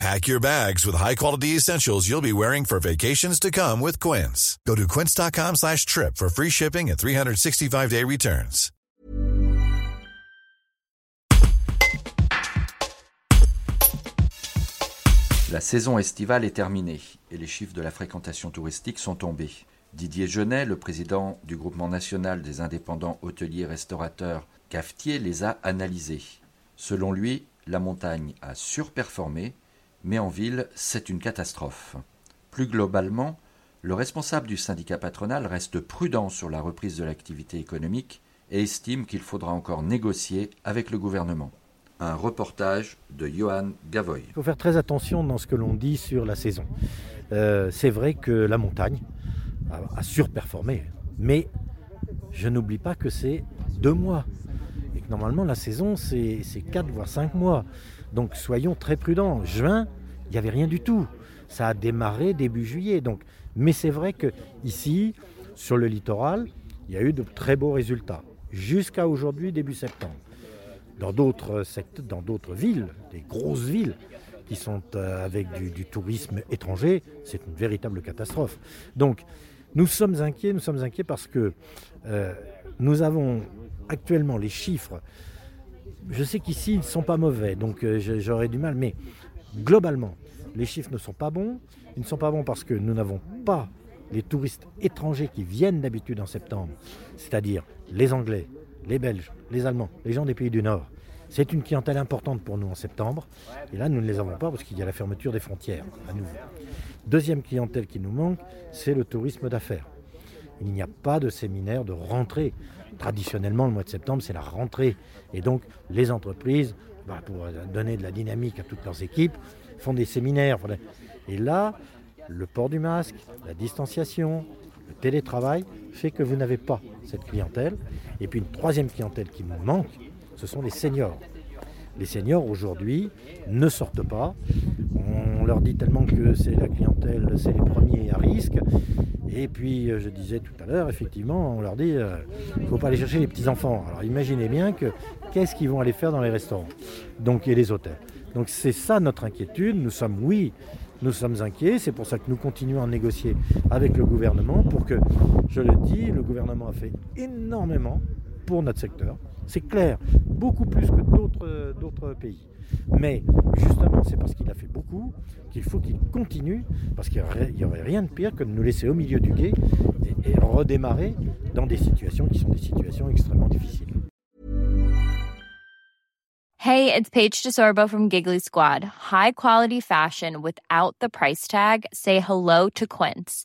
Pack your bags with high-quality essentials you'll be wearing for vacations to come with Quince. Go to quince.com slash trip for free shipping and 365-day returns. La saison estivale est terminée et les chiffres de la fréquentation touristique sont tombés. Didier Genet, le président du groupement national des indépendants hôteliers restaurateurs Cafetier, les a analysés. Selon lui, la montagne a surperformé mais en ville, c'est une catastrophe. Plus globalement, le responsable du syndicat patronal reste prudent sur la reprise de l'activité économique et estime qu'il faudra encore négocier avec le gouvernement. Un reportage de Johan Gavoy. Il faut faire très attention dans ce que l'on dit sur la saison. Euh, c'est vrai que la montagne a, a surperformé, mais je n'oublie pas que c'est deux mois. Et que normalement, la saison, c'est quatre voire cinq mois. Donc soyons très prudents. Juin, il n'y avait rien du tout. Ça a démarré début juillet. Mais c'est vrai que ici, sur le littoral, il y a eu de très beaux résultats. Jusqu'à aujourd'hui, début septembre. Dans d'autres, dans d'autres villes, des grosses villes, qui sont euh, avec du, tourisme étranger, c'est une véritable catastrophe. Donc, nous sommes inquiets, nous sommes inquiets parce que euh, nous avons actuellement les chiffres je sais qu'ici, ils ne sont pas mauvais, donc euh, j'aurais du mal, mais globalement, les chiffres ne sont pas bons. Ils ne sont pas bons parce que nous n'avons pas les touristes étrangers qui viennent d'habitude en septembre, c'est-à-dire les Anglais, les Belges, les Allemands, les gens des pays du Nord. C'est une clientèle importante pour nous en septembre. Et là, nous ne les avons pas parce qu'il y a la fermeture des frontières à nouveau. Deuxième clientèle qui nous manque, c'est le tourisme d'affaires. Il n'y a pas de séminaire de rentrée traditionnellement, le mois de septembre, c'est la rentrée. Et donc, les entreprises, bah, pour donner de la dynamique à toutes leurs équipes, font des séminaires. Et là, le port du masque, la distanciation, le télétravail fait que vous n'avez pas cette clientèle. Et puis une troisième clientèle qui nous manque, ce sont les seniors. Les seniors aujourd'hui ne sortent pas. On leur dit tellement que c'est la clientèle, c'est les premiers à risque. Et puis, euh, je disais tout à l'heure, effectivement, on leur dit, il euh, ne faut pas aller chercher les petits-enfants. Alors imaginez bien que qu'est-ce qu'ils vont aller faire dans les restaurants donc, et les hôtels. Donc c'est ça notre inquiétude. Nous sommes, oui, nous sommes inquiets. C'est pour ça que nous continuons à négocier avec le gouvernement pour que, je le dis, le gouvernement a fait énormément pour notre secteur. C'est clair, beaucoup plus que d'autres pays. Mais justement, c'est parce qu'il a fait beaucoup qu'il faut qu'il continue, parce qu'il n'y aurait rien de pire que de nous laisser au milieu du guet et, et redémarrer dans des situations qui sont des situations extrêmement difficiles. Hey, it's Paige DeSorbo from Giggly Squad. High quality fashion without the price tag. Say hello to Quince.